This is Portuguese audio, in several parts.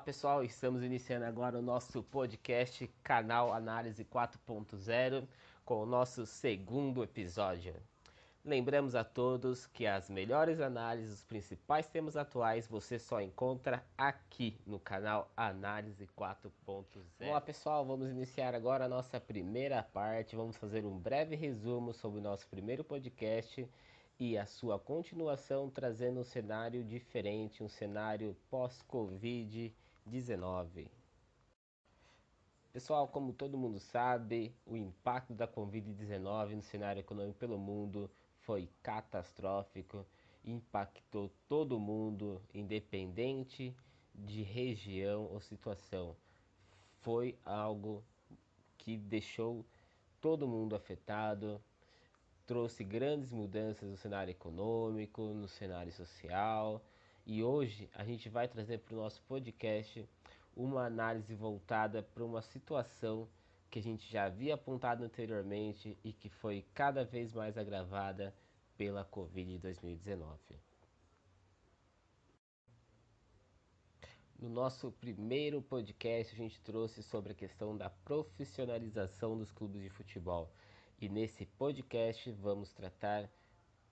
Olá pessoal, estamos iniciando agora o nosso podcast Canal Análise 4.0 com o nosso segundo episódio. Lembramos a todos que as melhores análises dos principais temas atuais você só encontra aqui no canal Análise 4.0. Olá pessoal, vamos iniciar agora a nossa primeira parte. Vamos fazer um breve resumo sobre o nosso primeiro podcast e a sua continuação trazendo um cenário diferente, um cenário pós-Covid-19. Pessoal, como todo mundo sabe, o impacto da Covid-19 no cenário econômico pelo mundo foi catastrófico, impactou todo mundo, independente de região ou situação. Foi algo que deixou todo mundo afetado, trouxe grandes mudanças no cenário econômico, no cenário social. E hoje a gente vai trazer para o nosso podcast uma análise voltada para uma situação que a gente já havia apontado anteriormente e que foi cada vez mais agravada pela Covid-2019. No nosso primeiro podcast, a gente trouxe sobre a questão da profissionalização dos clubes de futebol. E nesse podcast vamos tratar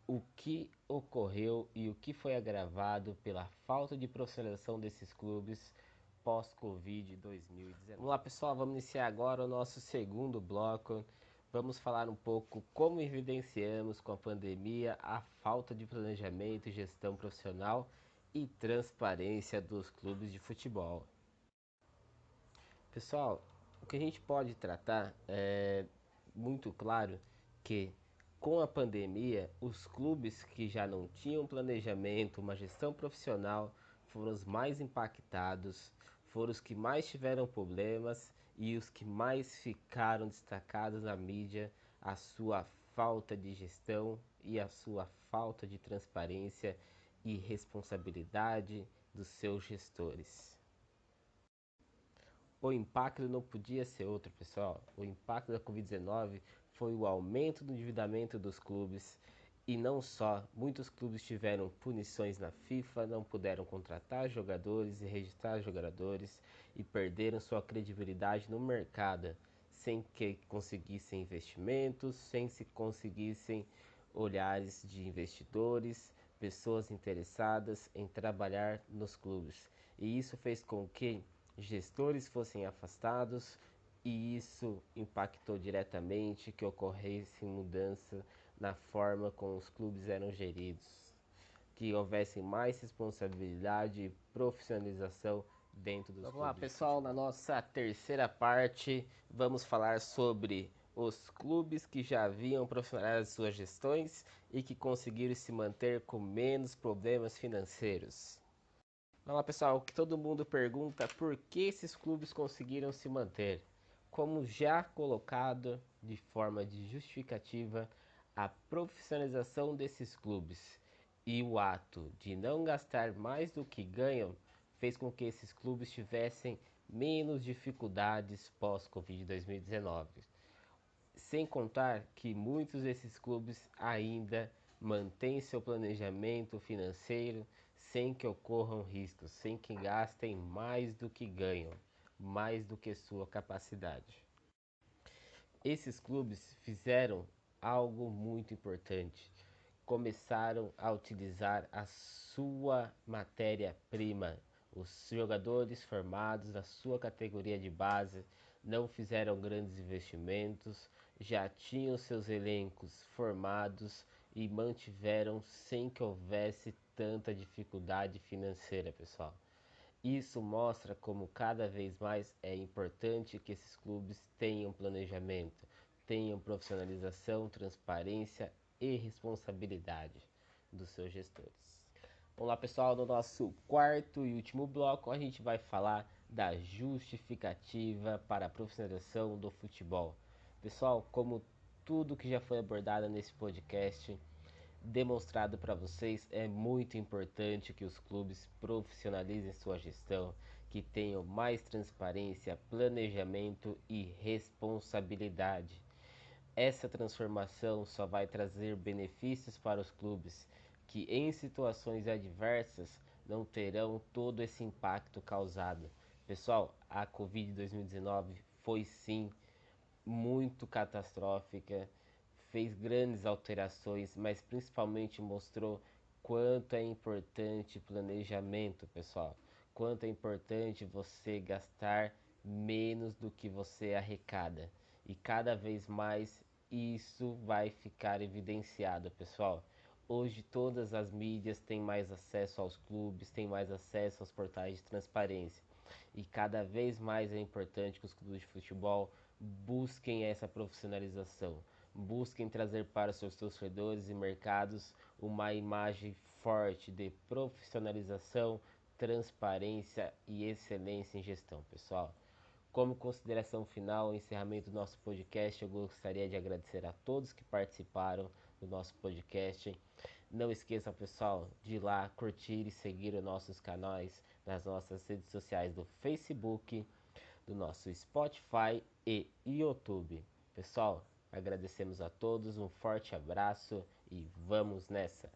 o que ocorreu e o que foi agravado pela falta de profissionalização desses clubes pós-Covid 2019. Vamos lá, pessoal, vamos iniciar agora o nosso segundo bloco. Vamos falar um pouco como evidenciamos com a pandemia a falta de planejamento gestão profissional e transparência dos clubes de futebol. Pessoal, o que a gente pode tratar é muito claro que com a pandemia, os clubes que já não tinham planejamento, uma gestão profissional, foram os mais impactados foram os que mais tiveram problemas e os que mais ficaram destacados na mídia a sua falta de gestão e a sua falta de transparência e responsabilidade dos seus gestores. O impacto não podia ser outro, pessoal. O impacto da Covid-19 foi o aumento do endividamento dos clubes e não só, muitos clubes tiveram punições na FIFA, não puderam contratar jogadores e registrar jogadores e perderam sua credibilidade no mercado, sem que conseguissem investimentos, sem se conseguissem olhares de investidores, pessoas interessadas em trabalhar nos clubes. E isso fez com que gestores fossem afastados e isso impactou diretamente que ocorresse mudança na forma como os clubes eram geridos, que houvesse mais responsabilidade e profissionalização dentro dos vamos clubes. Vamos lá, pessoal, na nossa terceira parte, vamos falar sobre os clubes que já haviam profissionalizado suas gestões e que conseguiram se manter com menos problemas financeiros. Vamos lá, pessoal, o que todo mundo pergunta, por que esses clubes conseguiram se manter? Como já colocado de forma de justificativa, a profissionalização desses clubes e o ato de não gastar mais do que ganham fez com que esses clubes tivessem menos dificuldades pós-Covid 2019. Sem contar que muitos desses clubes ainda mantêm seu planejamento financeiro sem que ocorram riscos, sem que gastem mais do que ganham, mais do que sua capacidade. Esses clubes fizeram algo muito importante. Começaram a utilizar a sua matéria-prima. Os jogadores formados da sua categoria de base não fizeram grandes investimentos, já tinham seus elencos formados e mantiveram sem que houvesse tanta dificuldade financeira, pessoal. Isso mostra como cada vez mais é importante que esses clubes tenham planejamento, tenham profissionalização, transparência e responsabilidade dos seus gestores. Vamos lá, pessoal, no nosso quarto e último bloco, a gente vai falar da justificativa para a profissionalização do futebol. Pessoal, como tudo que já foi abordado nesse podcast, demonstrado para vocês, é muito importante que os clubes profissionalizem sua gestão, que tenham mais transparência, planejamento e responsabilidade. Essa transformação só vai trazer benefícios para os clubes que, em situações adversas, não terão todo esse impacto causado, Pessoal, a Covid 2019 foi sim muito catastrófica, fez grandes alterações, mas principalmente mostrou quanto é importante planejamento, pessoal. Quanto é importante você gastar menos do que você arrecada. E cada vez mais isso vai ficar evidenciado, pessoal. Hoje todas as mídias têm mais acesso aos clubes, têm mais acesso aos portais de transparência. E cada vez mais é importante que os clubes de futebol busquem essa profissionalização, busquem trazer para seus torcedores e mercados uma imagem forte de profissionalização, transparência e excelência em gestão, pessoal. Como consideração final, encerramento do nosso podcast, eu gostaria de agradecer a todos que participaram do nosso podcast. Não esqueçam, pessoal, de ir lá curtir e seguir os nossos canais nas nossas redes sociais do Facebook, do nosso Spotify e YouTube. Pessoal, agradecemos a todos, um forte abraço e vamos nessa!